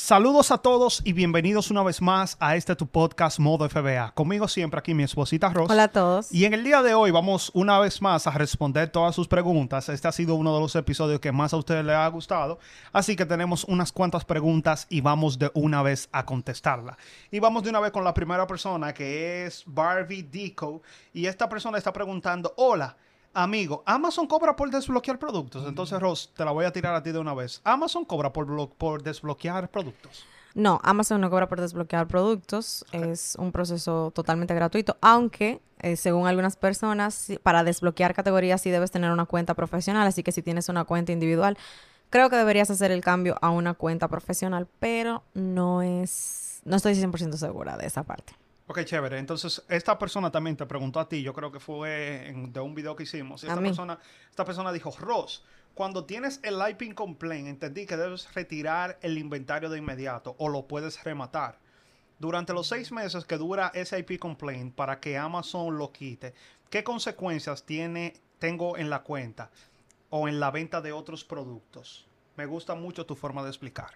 Saludos a todos y bienvenidos una vez más a este tu podcast Modo FBA. Conmigo siempre aquí mi esposita Ross. Hola a todos. Y en el día de hoy vamos una vez más a responder todas sus preguntas. Este ha sido uno de los episodios que más a ustedes les ha gustado. Así que tenemos unas cuantas preguntas y vamos de una vez a contestarla. Y vamos de una vez con la primera persona que es Barbie Dico. Y esta persona está preguntando, hola. Amigo, Amazon cobra por desbloquear productos. Entonces, Ross, te la voy a tirar a ti de una vez. ¿Amazon cobra por, por desbloquear productos? No, Amazon no cobra por desbloquear productos. Es un proceso totalmente gratuito, aunque eh, según algunas personas, para desbloquear categorías sí debes tener una cuenta profesional, así que si tienes una cuenta individual, creo que deberías hacer el cambio a una cuenta profesional, pero no es, no estoy 100% segura de esa parte. Ok, chévere. Entonces, esta persona también te preguntó a ti, yo creo que fue de un video que hicimos. Esta persona, esta persona dijo, Ross, cuando tienes el IP complaint, entendí que debes retirar el inventario de inmediato o lo puedes rematar. Durante los seis meses que dura ese IP complaint para que Amazon lo quite, ¿qué consecuencias tiene, tengo en la cuenta o en la venta de otros productos? Me gusta mucho tu forma de explicar.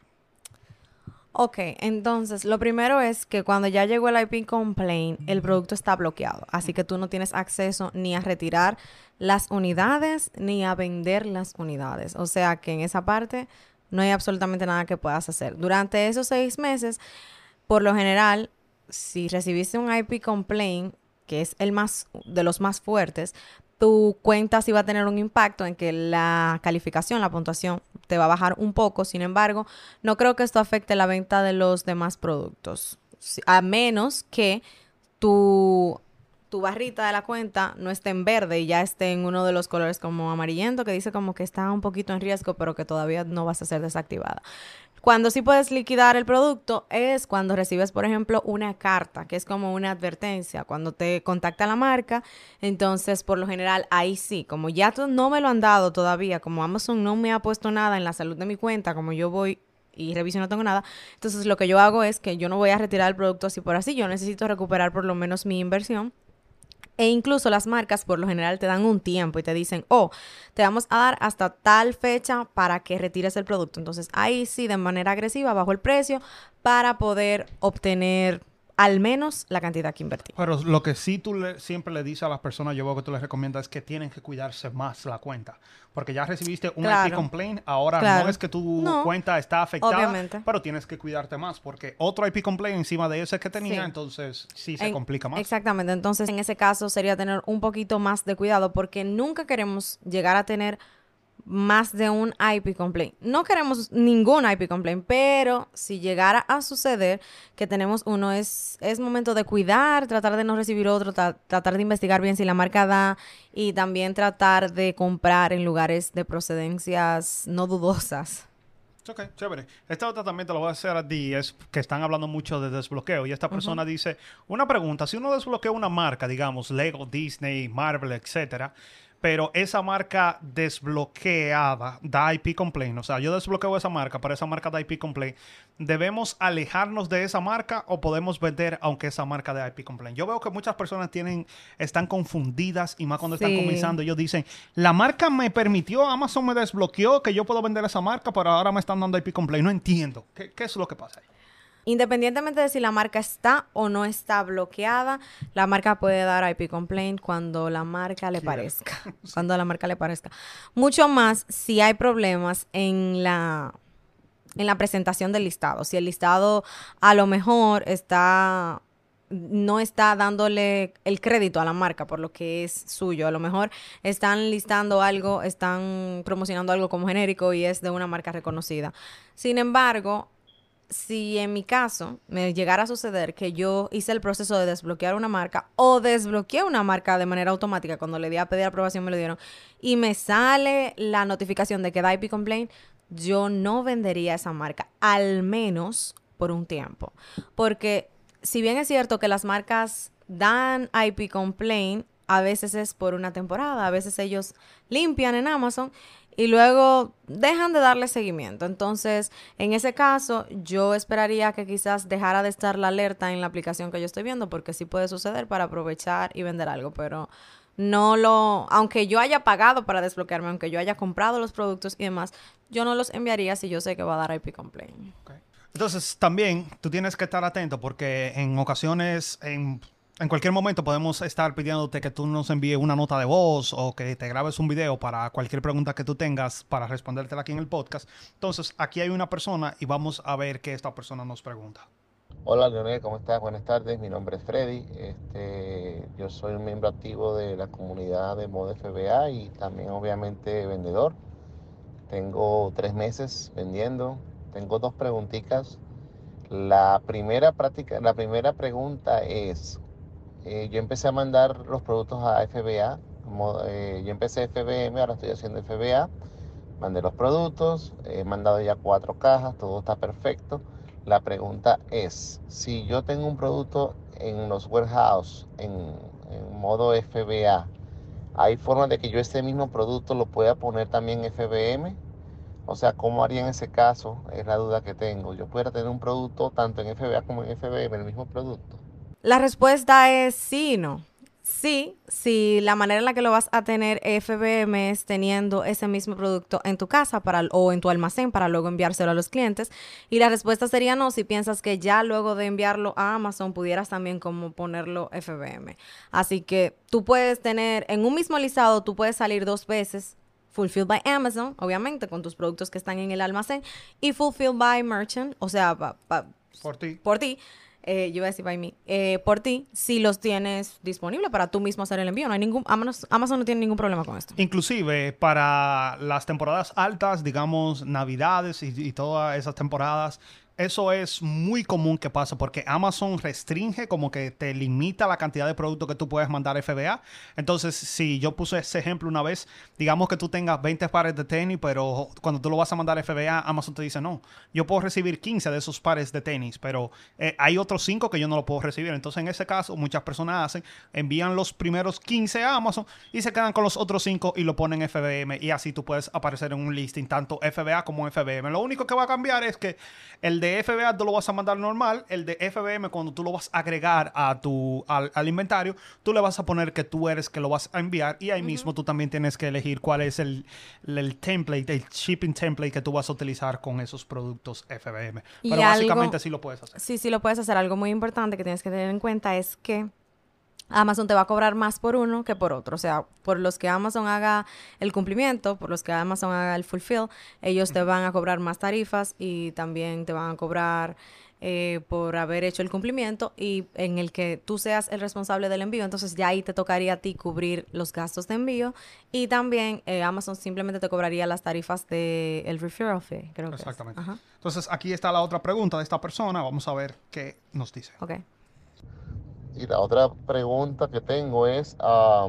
Ok, entonces lo primero es que cuando ya llegó el IP complaint, el producto está bloqueado. Así que tú no tienes acceso ni a retirar las unidades ni a vender las unidades. O sea que en esa parte no hay absolutamente nada que puedas hacer. Durante esos seis meses, por lo general, si recibiste un IP complaint, que es el más de los más fuertes, tu cuenta sí va a tener un impacto en que la calificación, la puntuación te va a bajar un poco. Sin embargo, no creo que esto afecte la venta de los demás productos. A menos que tu, tu barrita de la cuenta no esté en verde y ya esté en uno de los colores como amarillento, que dice como que está un poquito en riesgo, pero que todavía no vas a ser desactivada. Cuando sí puedes liquidar el producto es cuando recibes, por ejemplo, una carta, que es como una advertencia. Cuando te contacta la marca, entonces por lo general ahí sí, como ya no me lo han dado todavía, como Amazon no me ha puesto nada en la salud de mi cuenta, como yo voy y reviso no tengo nada. Entonces lo que yo hago es que yo no voy a retirar el producto así por así, yo necesito recuperar por lo menos mi inversión e incluso las marcas por lo general te dan un tiempo y te dicen, oh, te vamos a dar hasta tal fecha para que retires el producto. Entonces ahí sí, de manera agresiva, bajo el precio para poder obtener al menos la cantidad que invertí. Pero lo que sí tú le, siempre le dices a las personas, yo veo que tú les recomiendas es que tienen que cuidarse más la cuenta. Porque ya recibiste un IP complaint, ahora no es que tu cuenta está afectada, pero tienes que cuidarte más. Porque otro IP complaint encima de ese que tenía, entonces sí se complica más. Exactamente, entonces en ese caso sería tener un poquito más de cuidado porque nunca queremos llegar a tener más de un IP complaint. No queremos ningún IP complaint, pero si llegara a suceder que tenemos uno, es, es momento de cuidar, tratar de no recibir otro, tratar de investigar bien si la marca da y también tratar de comprar en lugares de procedencias no dudosas. Ok, chévere. Esta otra también te lo voy a hacer a ti, es que están hablando mucho de desbloqueo. Y esta persona dice, una pregunta, si uno desbloquea una marca, digamos, Lego, Disney, Marvel, etcétera, pero esa marca desbloqueada da IP complaint, o sea, yo desbloqueo esa marca, pero esa marca da IP complaint, ¿debemos alejarnos de esa marca o podemos vender aunque esa marca de IP complaint? Yo veo que muchas personas tienen, están confundidas y más cuando están comenzando, ellos dicen, la marca me permitió, Amazon me desbloqueó que yo puedo vender esa marca, pero ahora me están dando IP complaint. No entiendo. ¿Qué, qué es lo que pasa ahí? Independientemente de si la marca está o no está bloqueada, la marca puede dar IP complaint cuando la marca le parezca. Cuando la marca le parezca. Mucho más si hay problemas en la en la presentación del listado. Si el listado a lo mejor está no está dándole el crédito a la marca por lo que es suyo. A lo mejor están listando algo, están promocionando algo como genérico y es de una marca reconocida. Sin embargo, si en mi caso me llegara a suceder que yo hice el proceso de desbloquear una marca o desbloqueé una marca de manera automática, cuando le di a pedir aprobación me lo dieron, y me sale la notificación de que da IP complaint, yo no vendería esa marca, al menos por un tiempo. Porque si bien es cierto que las marcas dan IP complaint, a veces es por una temporada, a veces ellos limpian en Amazon y luego dejan de darle seguimiento. Entonces, en ese caso, yo esperaría que quizás dejara de estar la alerta en la aplicación que yo estoy viendo, porque sí puede suceder para aprovechar y vender algo, pero no lo, aunque yo haya pagado para desbloquearme, aunque yo haya comprado los productos y demás, yo no los enviaría si yo sé que va a dar IP complaint. Entonces, también tú tienes que estar atento porque en ocasiones, en en cualquier momento podemos estar pidiéndote que tú nos envíes una nota de voz o que te grabes un video para cualquier pregunta que tú tengas para respondértela aquí en el podcast. Entonces, aquí hay una persona y vamos a ver qué esta persona nos pregunta. Hola Leonel, ¿cómo estás? Buenas tardes, mi nombre es Freddy. Este, yo soy un miembro activo de la comunidad de Mode FBA y también obviamente vendedor. Tengo tres meses vendiendo. Tengo dos preguntitas. La primera práctica, la primera pregunta es eh, yo empecé a mandar los productos a FBA. Eh, yo empecé FBM, ahora estoy haciendo FBA. Mandé los productos, he mandado ya cuatro cajas, todo está perfecto. La pregunta es, si yo tengo un producto en los warehouse en, modo FBA, ¿hay forma de que yo este mismo producto lo pueda poner también FBM? O sea, ¿cómo haría en ese caso? Es la duda que tengo. Yo pudiera tener un producto tanto en FBA como en FBM, el mismo producto. La respuesta es sí y no. Sí, si la manera en la que lo vas a tener FBM es teniendo ese mismo producto en tu casa para, o en tu almacén para luego enviárselo a los clientes. Y la respuesta sería no, si piensas que ya luego de enviarlo a Amazon pudieras también como ponerlo FBM. Así que tú puedes tener en un mismo listado, tú puedes salir dos veces Fulfilled by Amazon, obviamente, con tus productos que están en el almacén, y Fulfilled by Merchant, o sea, por ti. Por ti eh, yo iba a decir by me, eh, por ti, si los tienes disponibles para tú mismo hacer el envío. No hay ningún, Amazon, no tiene ningún problema con esto. Inclusive para las temporadas altas, digamos Navidades y todas esas temporadas, eso es muy común que pasa porque Amazon restringe como que te limita la cantidad de productos que tú puedes mandar FBA. Entonces, si yo puse ese ejemplo una vez, digamos que tú tengas 20 pares de tenis, pero cuando tú lo vas a mandar FBA, Amazon te dice, no, yo puedo recibir 15 de esos pares de tenis, pero eh, hay otros 5 que yo no lo puedo recibir. Entonces, en ese caso, muchas personas hacen, envían los primeros 15 a Amazon y se quedan con los otros 5 y lo ponen FBM y así tú puedes aparecer en un listing tanto FBA como FBM. Lo único que va a cambiar es que el de FBA tú lo vas a mandar normal, el de FBM cuando tú lo vas a agregar a tu, al, inventario, tú le vas a poner que tú eres que lo vas a enviar y ahí mismo tú también tienes que elegir cuál es el, el, template, el shipping template que tú vas a utilizar con esos productos FBM. Pero básicamente sí lo puedes hacer. Sí, sí lo puedes hacer. Algo muy importante que tienes que tener en cuenta es que Amazon te va a cobrar más por uno que por otro. O sea, por los que Amazon haga el cumplimiento, por los que Amazon haga el fulfill, ellos te van a cobrar más tarifas y también te van a cobrar eh, por haber hecho el cumplimiento y en el que tú seas el responsable del envío. Entonces ya ahí te tocaría a ti cubrir los gastos de envío y también eh, Amazon simplemente te cobraría las tarifas del el referral fee, creo que Exactamente. Entonces aquí está la otra pregunta de esta persona. Vamos a ver qué nos dice. Ok. Y la otra pregunta que tengo es, ah,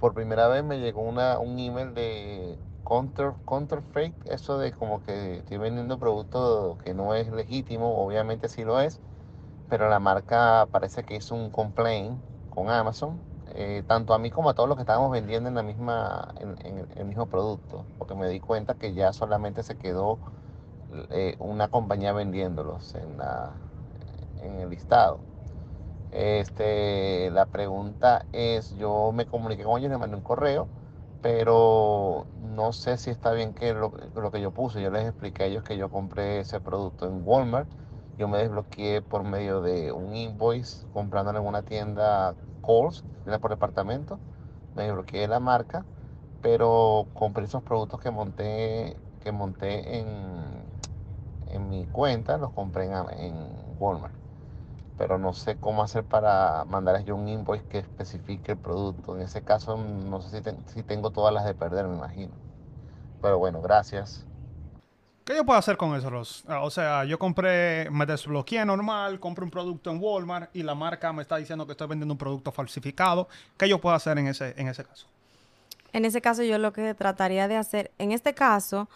por primera vez me llegó una, un email de counter, counterfeit, eso de como que estoy vendiendo producto que no es legítimo, obviamente sí lo es, pero la marca parece que hizo un complaint con Amazon, eh, tanto a mí como a todos los que estábamos vendiendo en la misma, en, el mismo producto, porque me di cuenta que ya solamente se quedó eh, una compañía vendiéndolos en, la, en el listado. Este, la pregunta es, yo me comuniqué con ellos, les mandé un correo, pero no sé si está bien que lo, que yo puse. Yo les expliqué a ellos que yo compré ese producto en Walmart. Yo me desbloqueé por medio de un invoice comprando en alguna tienda Kohl's, por departamento. Me desbloqueé la marca, pero compré esos productos que monté, que monté en, en mi cuenta, los compré en Walmart pero no sé cómo hacer para mandarles yo un invoice que especifique el producto. En ese caso, no sé si, tengo todas las de perder, me imagino. Pero bueno, gracias. ¿Qué yo puedo hacer con eso, Ross? Ah, o sea, yo compré, me desbloqueé normal, compré un producto en Walmart y la marca me está diciendo que estoy vendiendo un producto falsificado. ¿Qué yo puedo hacer en ese, en ese caso? En ese caso, yo lo que trataría de hacer, en este caso,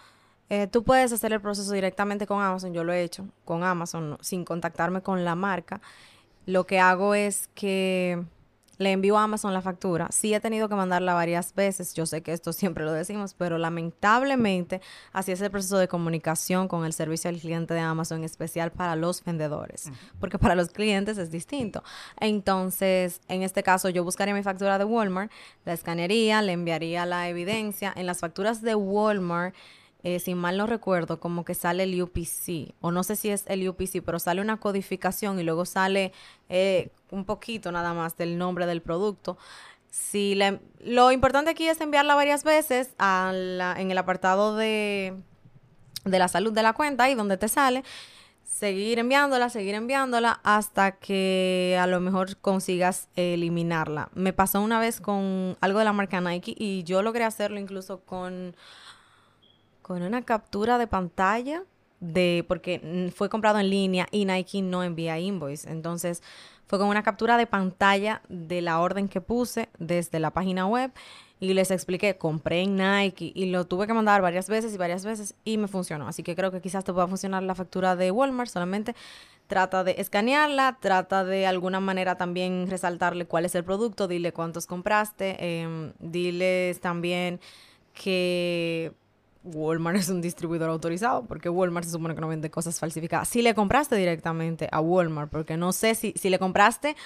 Eh, tú puedes hacer el proceso directamente con Amazon, yo lo he hecho con Amazon sin contactarme con la marca. Lo que hago es que le envío a Amazon la factura. Sí he tenido que mandarla varias veces, yo sé que esto siempre lo decimos, pero lamentablemente así es el proceso de comunicación con el servicio al cliente de Amazon, en especial para los vendedores, porque para los clientes es distinto. Entonces, en este caso, yo buscaría mi factura de Walmart, la escanearía, le enviaría la evidencia. En las facturas de Walmart, eh, si mal no recuerdo, como que sale el UPC, o no sé si es el UPC, pero sale una codificación y luego sale eh, un poquito nada más del nombre del producto. Si lo importante aquí es enviarla varias veces en el apartado de, de la salud de la cuenta, ahí donde te sale, seguir enviándola, seguir enviándola hasta que a lo mejor consigas eliminarla. Me pasó una vez con algo de la marca Nike y yo logré hacerlo incluso con con una captura de pantalla de porque fue comprado en línea y Nike no envía invoice. Entonces, fue con una captura de pantalla de la orden que puse desde la página web y les expliqué, compré en Nike y lo tuve que mandar varias veces y varias veces y me funcionó. Así que creo que quizás te pueda funcionar la factura de Walmart, solamente trata de escanearla, trata de alguna manera también resaltarle cuál es el producto, dile cuántos compraste, eh, diles también que Walmart es un distribuidor autorizado, porque Walmart se supone que no vende cosas falsificadas. Si le compraste directamente a Walmart, porque no sé si, si le compraste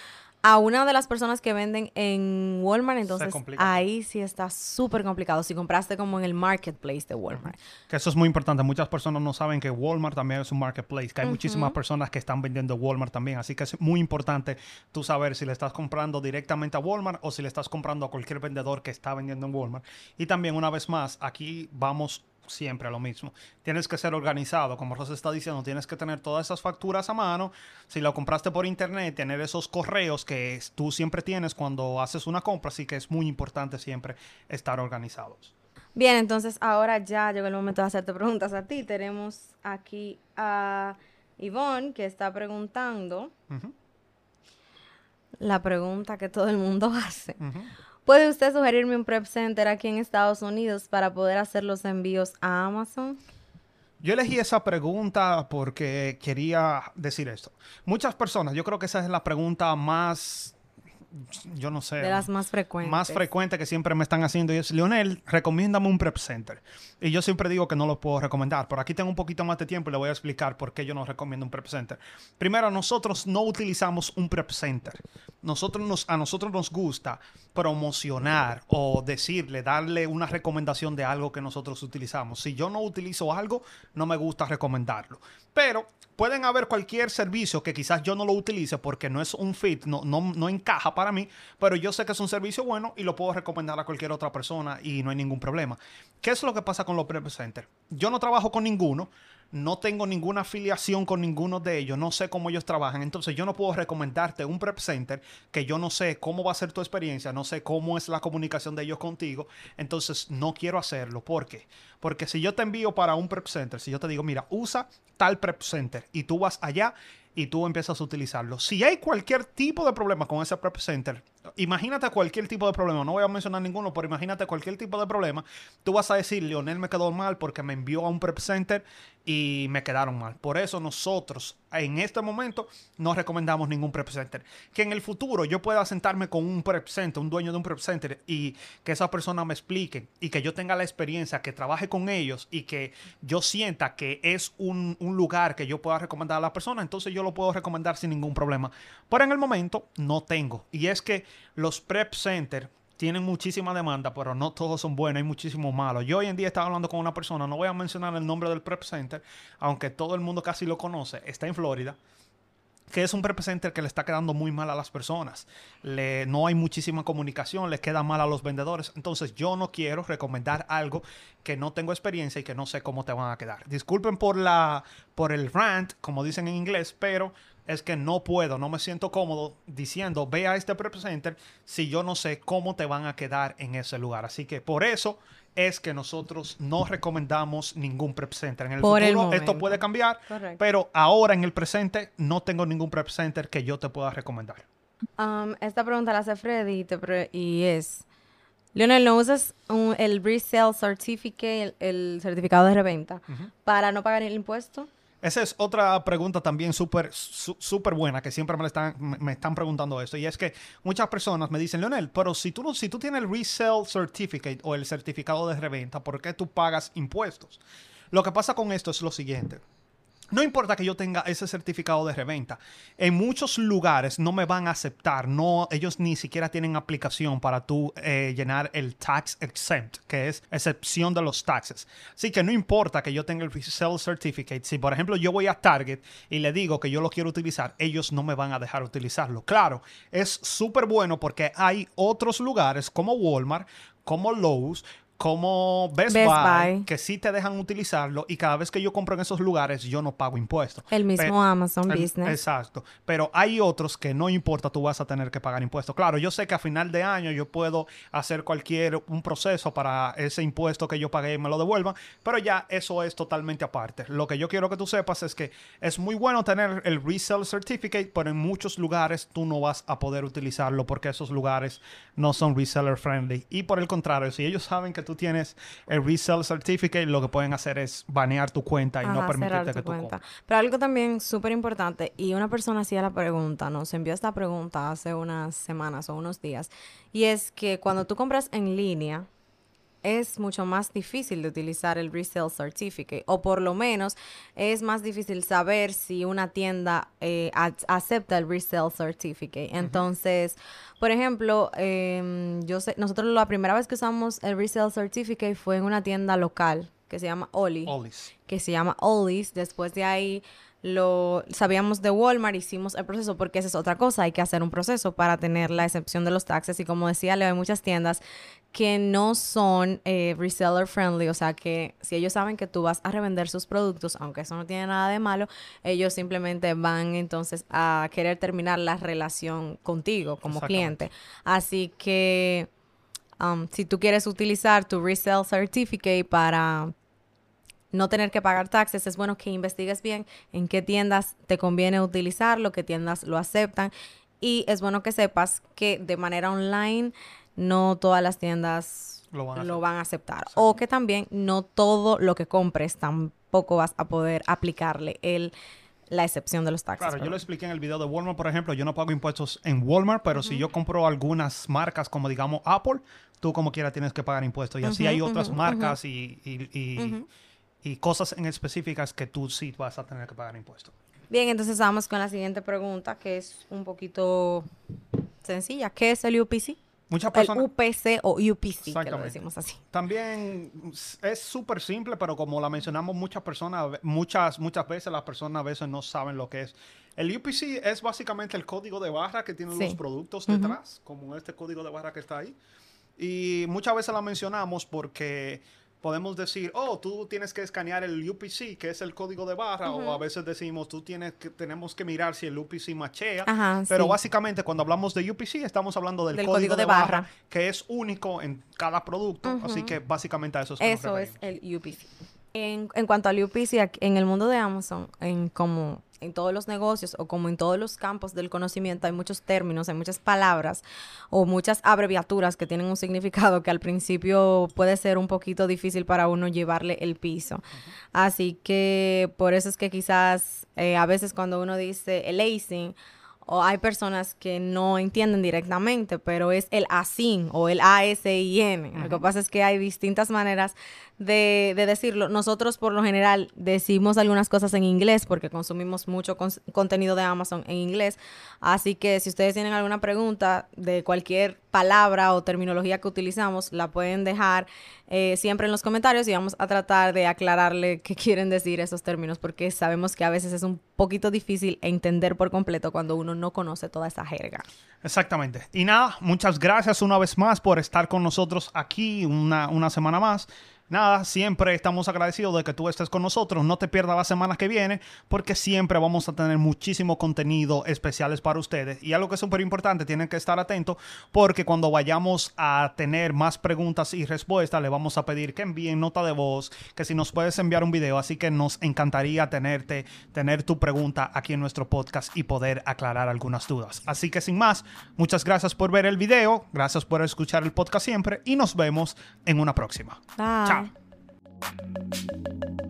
a una de las personas que venden en Walmart, entonces ahí sí está súper complicado. Si compraste como en el marketplace de Walmart. Que eso es muy importante. Muchas personas no saben que Walmart también es un marketplace, que hay muchísimas personas que están vendiendo Walmart también. Así que es muy importante tú saber si le estás comprando directamente a Walmart o si le estás comprando a cualquier vendedor que está vendiendo en Walmart. Y también, una vez más, aquí vamos siempre lo mismo. Tienes que ser organizado, como Rosa está diciendo, tienes que tener todas esas facturas a mano. Si lo compraste por internet, tener esos correos que tú siempre tienes cuando haces una compra, así que es muy importante siempre estar organizados. Bien, entonces ahora ya llegó el momento de hacerte preguntas a ti. Tenemos aquí a Ivonne que está preguntando la pregunta que todo el mundo hace. ¿Puede usted sugerirme un prep center aquí en Estados Unidos para poder hacer los envíos a Amazon? Yo elegí esa pregunta porque quería decir esto. Muchas personas, yo creo que esa es la pregunta más yo no sé. De las más frecuentes. Más frecuente que siempre me están haciendo y es, Leonel, recomiéndame un prep center. Y yo siempre digo que no lo puedo recomendar. Por aquí tengo un poquito más de tiempo y le voy a explicar por qué yo no recomiendo un prep center. Primero, nosotros no utilizamos un prep center. Nosotros nos, a nosotros nos gusta promocionar o decirle, darle una recomendación de algo que nosotros utilizamos. Si yo no utilizo algo, no me gusta recomendarlo. Pero pueden haber cualquier servicio que quizás yo no lo utilice porque no es un fit, no, no, no encaja para mí, pero yo sé que es un servicio bueno y lo puedo recomendar a cualquier otra persona y no hay ningún problema. ¿Qué es lo que pasa con los prep centers? Yo no trabajo con ninguno, no tengo ninguna afiliación con ninguno de ellos, no sé cómo ellos trabajan, entonces yo no puedo recomendarte un prep center que yo no sé cómo va a ser tu experiencia, no sé cómo es la comunicación de ellos contigo, entonces no quiero hacerlo. ¿Por qué? Porque si yo te envío para un prep center, si yo te digo, mira, usa tal prep center y tú vas allá y tú empiezas a utilizarlo. Si hay cualquier tipo de problema con ese prep center, imagínate cualquier tipo de problema, no voy a mencionar ninguno, pero imagínate cualquier tipo de problema, tú vas a decir, Leonel me quedó mal porque me envió a un prep center y me quedaron mal. Por eso nosotros en este momento no recomendamos ningún prep center. Que en el futuro yo pueda sentarme con un prep center, un dueño de un prep center y que esa persona me explique y que yo tenga la experiencia, que trabaje con ellos y que yo sienta que es un, un lugar que yo pueda recomendar a la persona, entonces yo lo puedo recomendar sin ningún problema. Pero en el momento no tengo. Y es que los prep center tienen muchísima demanda, pero no todos son buenos, hay muchísimos malos. Yo hoy en día estaba hablando con una persona, no voy a mencionar el nombre del prep center, aunque todo el mundo casi lo conoce, está en Florida, que es un prep center que le está quedando muy mal a las personas. Le, no hay muchísima comunicación, le queda mal a los vendedores. Entonces yo no quiero recomendar algo que no tengo experiencia y que no sé cómo te van a quedar. Disculpen por, la, por el rant, como dicen en inglés, pero es que no puedo, no me siento cómodo diciendo, ve a este prep center si yo no sé cómo te van a quedar en ese lugar. Así que por eso es que nosotros no recomendamos ningún prep center. En el futuro esto puede cambiar, pero ahora en el presente no tengo ningún prep center que yo te pueda recomendar. Um, esta pregunta la hace Freddy y es, Lionel, ¿no usas un- el resale certificate, el, el certificado de reventa, para no pagar el impuesto? Esa es otra pregunta también súper buena que siempre me, están, me están preguntando esto. Y es que muchas personas me dicen, Leonel, pero si tú, no, si tú tienes el resale certificate o el certificado de reventa, ¿por qué tú pagas impuestos? Lo que pasa con esto es lo siguiente. No importa que yo tenga ese certificado de reventa. En muchos lugares no me van a aceptar. No, ellos ni siquiera tienen aplicación para tú eh, llenar el tax exempt, que es excepción de los taxes. Así que no importa que yo tenga el resale certificate. Si, por ejemplo, yo voy a Target y le digo que yo lo quiero utilizar, ellos no me van a dejar utilizarlo. Claro, es súper bueno porque hay otros lugares como Walmart, como Lowe's, como Best, Best Buy, Buy. que sí te dejan utilizarlo y cada vez que yo compro en esos lugares yo no pago impuestos. El mismo Amazon el- Business. Exacto. Pero hay otros que no importa, tú vas a tener que pagar impuestos. Claro, yo sé que a final de año yo puedo hacer cualquier un proceso para ese impuesto que yo pagué y me lo devuelvan, pero ya eso es totalmente aparte. Lo que yo quiero que tú sepas es que es muy bueno tener el resale certificate, pero en muchos lugares tú no vas a poder utilizarlo porque esos lugares no son reseller friendly. Y por el contrario, si ellos saben que tú tienes el resale certificate, lo que pueden hacer es banear tu cuenta y no permitirte que tu tú compres. Pero algo también súper importante, y una persona hacía la pregunta, nos envió esta pregunta hace unas semanas o unos días, y es que cuando tú compras en línea, es mucho más difícil de utilizar el resale certificate, o por lo menos es más difícil saber si una tienda eh, ac- acepta el resale certificate. Entonces, por ejemplo, em, yo sé, nosotros la primera vez que usamos el resale certificate fue en una tienda local que se llama Oli Always. que se llama Ollie's. Después de ahí lo sabíamos de Walmart, hicimos el proceso porque esa es otra cosa, hay que hacer un proceso para tener la excepción de los taxes y como decía Leo, hay muchas tiendas que no son eh, reseller friendly, o sea que si ellos saben que tú vas a revender sus productos, aunque eso no tiene nada de malo, ellos simplemente van entonces a querer terminar la relación contigo como cliente. Así que um, si tú quieres utilizar tu resale certificate para no tener que pagar taxes, es bueno que investigues bien en qué tiendas te conviene utilizarlo, qué tiendas lo aceptan. Y es bueno que sepas que de manera online no todas las tiendas Lo van a lo aceptar. van a aceptar. O que también no todo lo que compres tampoco vas a poder aplicarle el, la excepción de los taxes. Claro, yo lo expliqué en el video de Walmart, por ejemplo, yo no pago impuestos en Walmart, pero si yo compro algunas marcas como digamos Apple, tú como quiera tienes que pagar impuestos. Y así hay otras marcas y, y-. y cosas en específicas que tú sí vas a tener que pagar impuestos. Bien, entonces vamos con la siguiente pregunta, que es un poquito sencilla. ¿Qué es el UPC? Muchas El personas... UPC o UPC, que lo decimos así. También es súper simple, pero como la mencionamos muchas personas, muchas, muchas veces las personas a veces no saben lo que es. El UPC es básicamente el código de barra que tienen Sí. los productos detrás, como este código de barra que está ahí. Y muchas veces la mencionamos porque podemos decir, oh, tú tienes que escanear el UPC, que es el código de barra, o a veces decimos, tú tienes que, tenemos que mirar si el UPC machea. Ajá, Pero sí. básicamente cuando hablamos de UPC estamos hablando del, Del código, código de, de barra, barra. que es único en cada producto. Así que básicamente a eso es que nos Eso es el UPC. En, en cuanto al UPC, en el mundo de Amazon, en como en todos los negocios o como en todos los campos del conocimiento, hay muchos términos, hay muchas palabras o muchas abreviaturas que tienen un significado que al principio puede ser un poquito difícil para uno llevarle el piso. Así que por eso es que quizás eh, a veces cuando uno dice el lacing, o hay personas que no entienden directamente, pero es el ASIN o el ASIN. Lo que pasa es que hay distintas maneras de, de decirlo. Nosotros por lo general decimos algunas cosas en inglés porque consumimos mucho cons- contenido de Amazon en inglés. Así que si ustedes tienen alguna pregunta de cualquier palabra o terminología que utilizamos, la pueden dejar eh, siempre en los comentarios y vamos a tratar de aclararle qué quieren decir esos términos porque sabemos que a veces es un poquito difícil entender por completo cuando uno no conoce toda esa jerga. Exactamente. Y nada, muchas gracias una vez más por estar con nosotros aquí una, una semana más. Nada, siempre estamos agradecidos de que tú estés con nosotros. No te pierdas la semana que viene porque siempre vamos a tener muchísimo contenido especiales para ustedes. Y algo que es súper importante, tienen que estar atentos porque cuando vayamos a tener más preguntas y respuestas, le vamos a pedir que envíen nota de voz, que si nos puedes enviar un video. Así que nos encantaría tenerte, tener tu pregunta aquí en nuestro podcast y poder aclarar algunas dudas. Así que sin más, muchas gracias por ver el video, gracias por escuchar el podcast siempre y nos vemos en una próxima. Bye. Chao. Thank you.